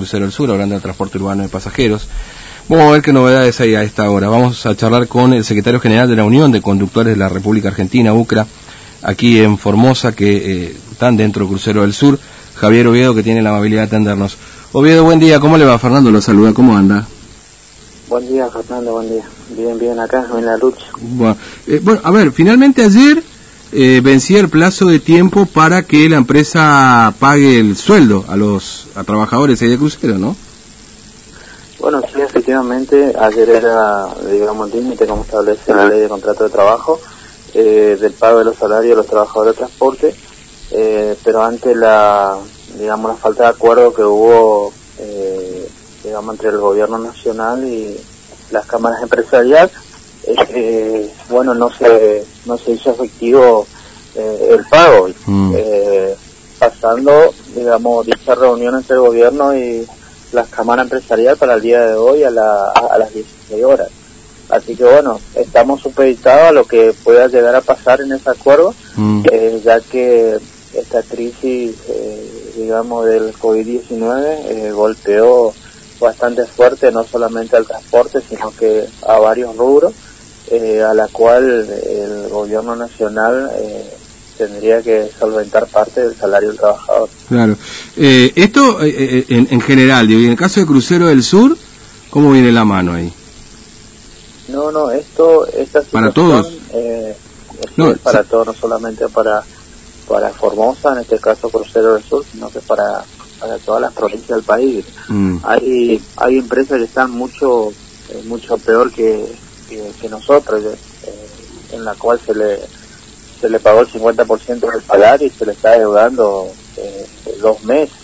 Crucero del Sur, hablando del transporte urbano de pasajeros. Vamos a ver qué novedades hay a esta hora. Vamos a charlar con el secretario general de la Unión de Conductores de la República Argentina, UCRA, aquí en Formosa, que eh, están dentro del Crucero del Sur. Javier Oviedo, que tiene la amabilidad de atendernos. Oviedo, buen día. ¿Cómo le va? Fernando lo saluda. ¿Cómo anda? Buen día, Fernando. Buen día. Bien, bien acá, en la lucha. Bueno, eh, bueno a ver, finalmente ayer eh, vencía el plazo de tiempo para que la empresa pague el sueldo a los a trabajadores de crucero, ¿no? Bueno, sí, efectivamente, ayer era, digamos, límite, como establece la ley de contrato de trabajo, eh, del pago de los salarios de los trabajadores de transporte, eh, pero ante la, digamos, la falta de acuerdo que hubo, eh, digamos, entre el gobierno nacional y las cámaras empresariales, eh, bueno, no se, no se hizo efectivo eh, el pago, mm. eh, pasando, digamos, dicha reunión entre el gobierno y las cámaras empresariales para el día de hoy a, la, a las 16 horas. Así que bueno, estamos supeditados a lo que pueda llegar a pasar en ese acuerdo, mm. eh, ya que esta crisis, eh, digamos, del COVID-19 eh, golpeó bastante fuerte no solamente al transporte, sino que a varios rubros, a la cual el gobierno nacional tendría que solventar parte del salario del trabajador. Claro. esto en, en, general, y en el caso de Crucero del Sur, ¿cómo viene la mano ahí? No, no, esto, esta para todos. Eh, no, es para todos, no solamente para para Formosa, en este caso Crucero del Sur, sino que para, para todas las provincias del país. Mm. Hay hay empresas que están mucho eh, mucho peor que, que, nosotros, eh, en la cual se le se le pagó el 50% del salario y se le está deudando eh, dos meses.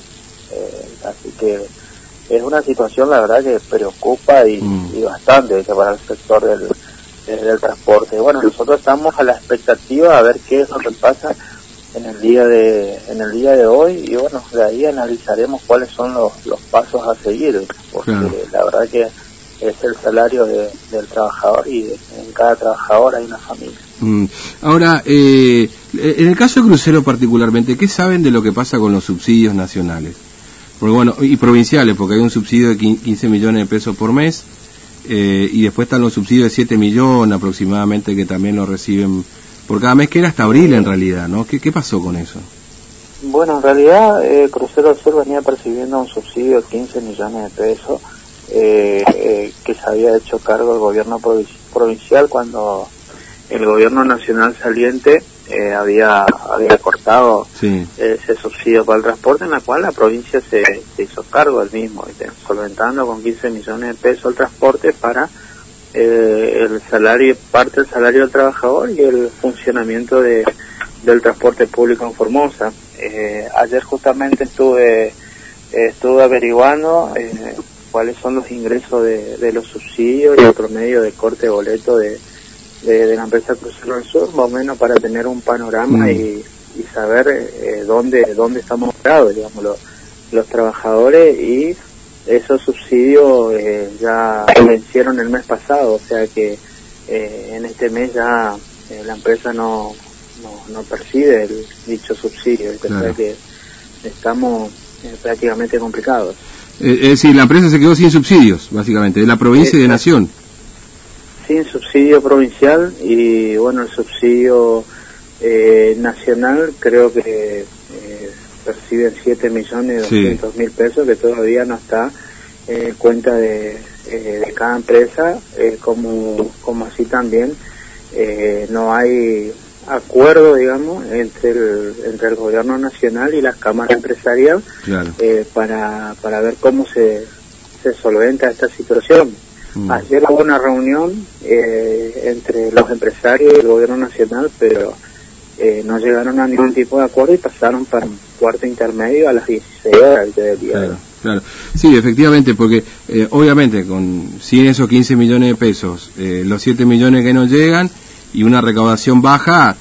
así que es una situación la verdad que preocupa y, mm. bastante para el sector del, del transporte. Bueno, nosotros estamos a la expectativa a ver qué es lo que pasa en el día de en el día de hoy y bueno de ahí analizaremos cuáles son los, los pasos a seguir porque la verdad que es el salario del trabajador y en cada trabajador hay una familia. Mm. Ahora, eh, en el caso de Crucero particularmente, ¿qué saben de lo que pasa con los subsidios nacionales? Porque bueno, y provinciales, porque hay un subsidio de 15 millones de pesos por mes, eh, y después están los subsidios de 7 millones aproximadamente que también lo reciben por cada mes, que era hasta abril en realidad, ¿no? ¿Qué, qué pasó con eso? Bueno, en realidad eh, Crucero del Sur venía percibiendo un subsidio de 15 millones de pesos eh, eh, que se había hecho cargo el gobierno provincial cuando el gobierno nacional saliente eh, había, había cortado ese subsidio para el transporte, en la cual la provincia se, hizo cargo del mismo, solventando con 15 millones de pesos el transporte para eh, el salario, parte del salario del trabajador y el funcionamiento de, del transporte público en Formosa. Eh, ayer justamente estuve, estuve averiguando cuáles son los ingresos de, de los subsidios y el promedio de corte de boleto de de, la empresa Crucero del Sur, más o menos para tener un panorama mm. y, saber eh, dónde dónde estamos parados, digamos, los, los trabajadores y esos subsidios eh, ya vencieron el mes pasado, o sea que eh, en este mes ya la empresa no, no, percibe el dicho subsidio, claro. que estamos prácticamente complicados. Es decir, la empresa se quedó sin subsidios, básicamente, de la provincia y de Nación. Sin subsidio provincial y bueno, el subsidio eh, nacional creo que eh, perciben 7 millones 200 mil pesos que todavía no está en cuenta de, eh, de cada empresa, eh, como, como así también no hay acuerdo, digamos, entre el, entre el gobierno nacional y las cámaras empresariales para, para ver cómo se, se solventa esta situación Mm. Ayer hubo una reunión eh, entre los empresarios y el gobierno nacional, pero eh, no llegaron a ningún tipo de acuerdo y pasaron para un cuarto intermedio a las 16 horas del día. Claro, claro. Sí, efectivamente, porque eh, obviamente con sin esos 15 millones de pesos, los 7 millones que nos llegan y una recaudación baja,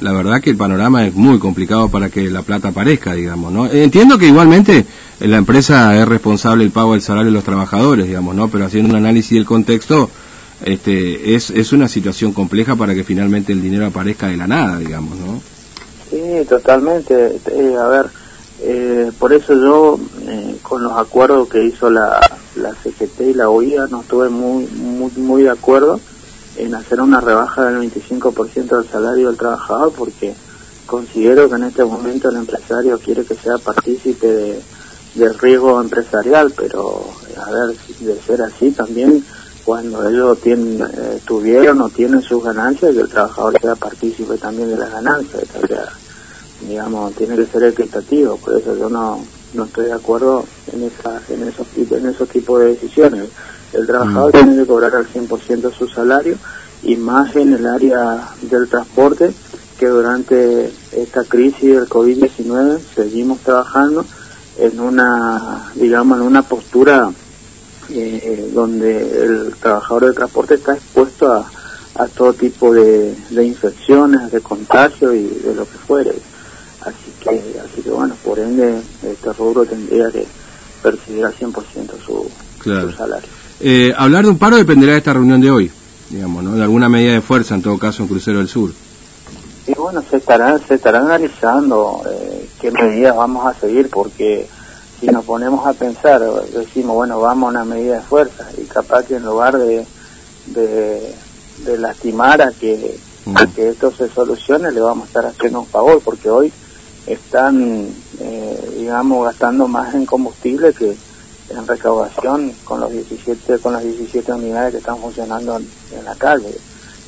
la verdad que el panorama es muy complicado para que la plata aparezca, digamos, ¿no? Entiendo que igualmente la empresa es responsable del pago del salario de los trabajadores, digamos, ¿no? Pero haciendo un análisis del contexto, este, es, es una situación compleja para que finalmente el dinero aparezca de la nada, digamos, ¿no? Sí, totalmente. Eh, a ver, Eh, por eso yo, eh, con los acuerdos que hizo la, la CGT y la OIA, no estuve muy, muy, muy de acuerdo en hacer una rebaja del 25% del salario del trabajador, porque considero que en este momento el empresario quiere que sea partícipe de, del riesgo empresarial, pero a ver, de ser así también cuando ellos tienen, eh, tuvieron o tienen sus ganancias, que el trabajador sea partícipe también de las ganancias, o sea, digamos, tiene que ser equitativo, por eso yo no, no estoy de acuerdo en, esa, en, esos, en esos tipos de decisiones. El trabajador mm. tiene que cobrar al 100% su salario y más en el área del transporte, que durante esta crisis del COVID-19 seguimos trabajando en una, digamos, en una postura eh, donde el trabajador del transporte está expuesto a, a todo tipo de, de, infecciones, de contagio y de lo que fuere. Así que, así que bueno, por ende, este rubro tendría que percibir al 100% su, su salario. Eh, hablar de un paro dependerá de esta reunión de hoy, digamos, ¿no? De alguna medida de fuerza, en todo caso, en Crucero del Sur. Y bueno, se estará, se estará analizando eh, qué medidas vamos a seguir, porque si nos ponemos a pensar, decimos, bueno, vamos a una medida de fuerza y capaz que en lugar de, de, lastimar a que, que esto se solucione, le vamos a estar haciendo un favor, porque hoy están, eh, digamos, gastando más en combustible que en recaudación con los 17 con las 17 unidades que están funcionando en, la calle.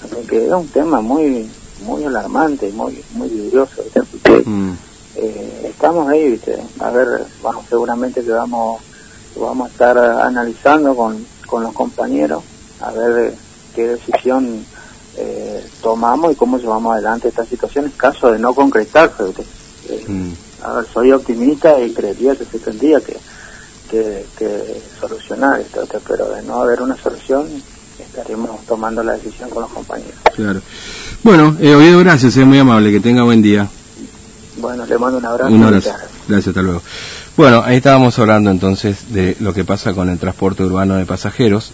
Así que es un tema muy muy alarmante, muy muy vidrioso eh, estamos ahí, ¿viste? A ver, vamos, seguramente que vamos, vamos a estar analizando con, con los compañeros, a ver qué decisión eh, tomamos y cómo llevamos adelante esta situación en caso de no concretarse. Eh, mm. A ver, soy optimista y creería que se tendría que, que, solucionar esto, pero de no haber una solución estaremos tomando la decisión con los compañeros. Claro. Bueno, eh, gracias, es muy amable, que tenga buen día. Bueno, le mando un abrazo. Un abrazo. Gracias, hasta luego. Bueno, ahí estábamos hablando entonces de lo que pasa con el transporte urbano de pasajeros.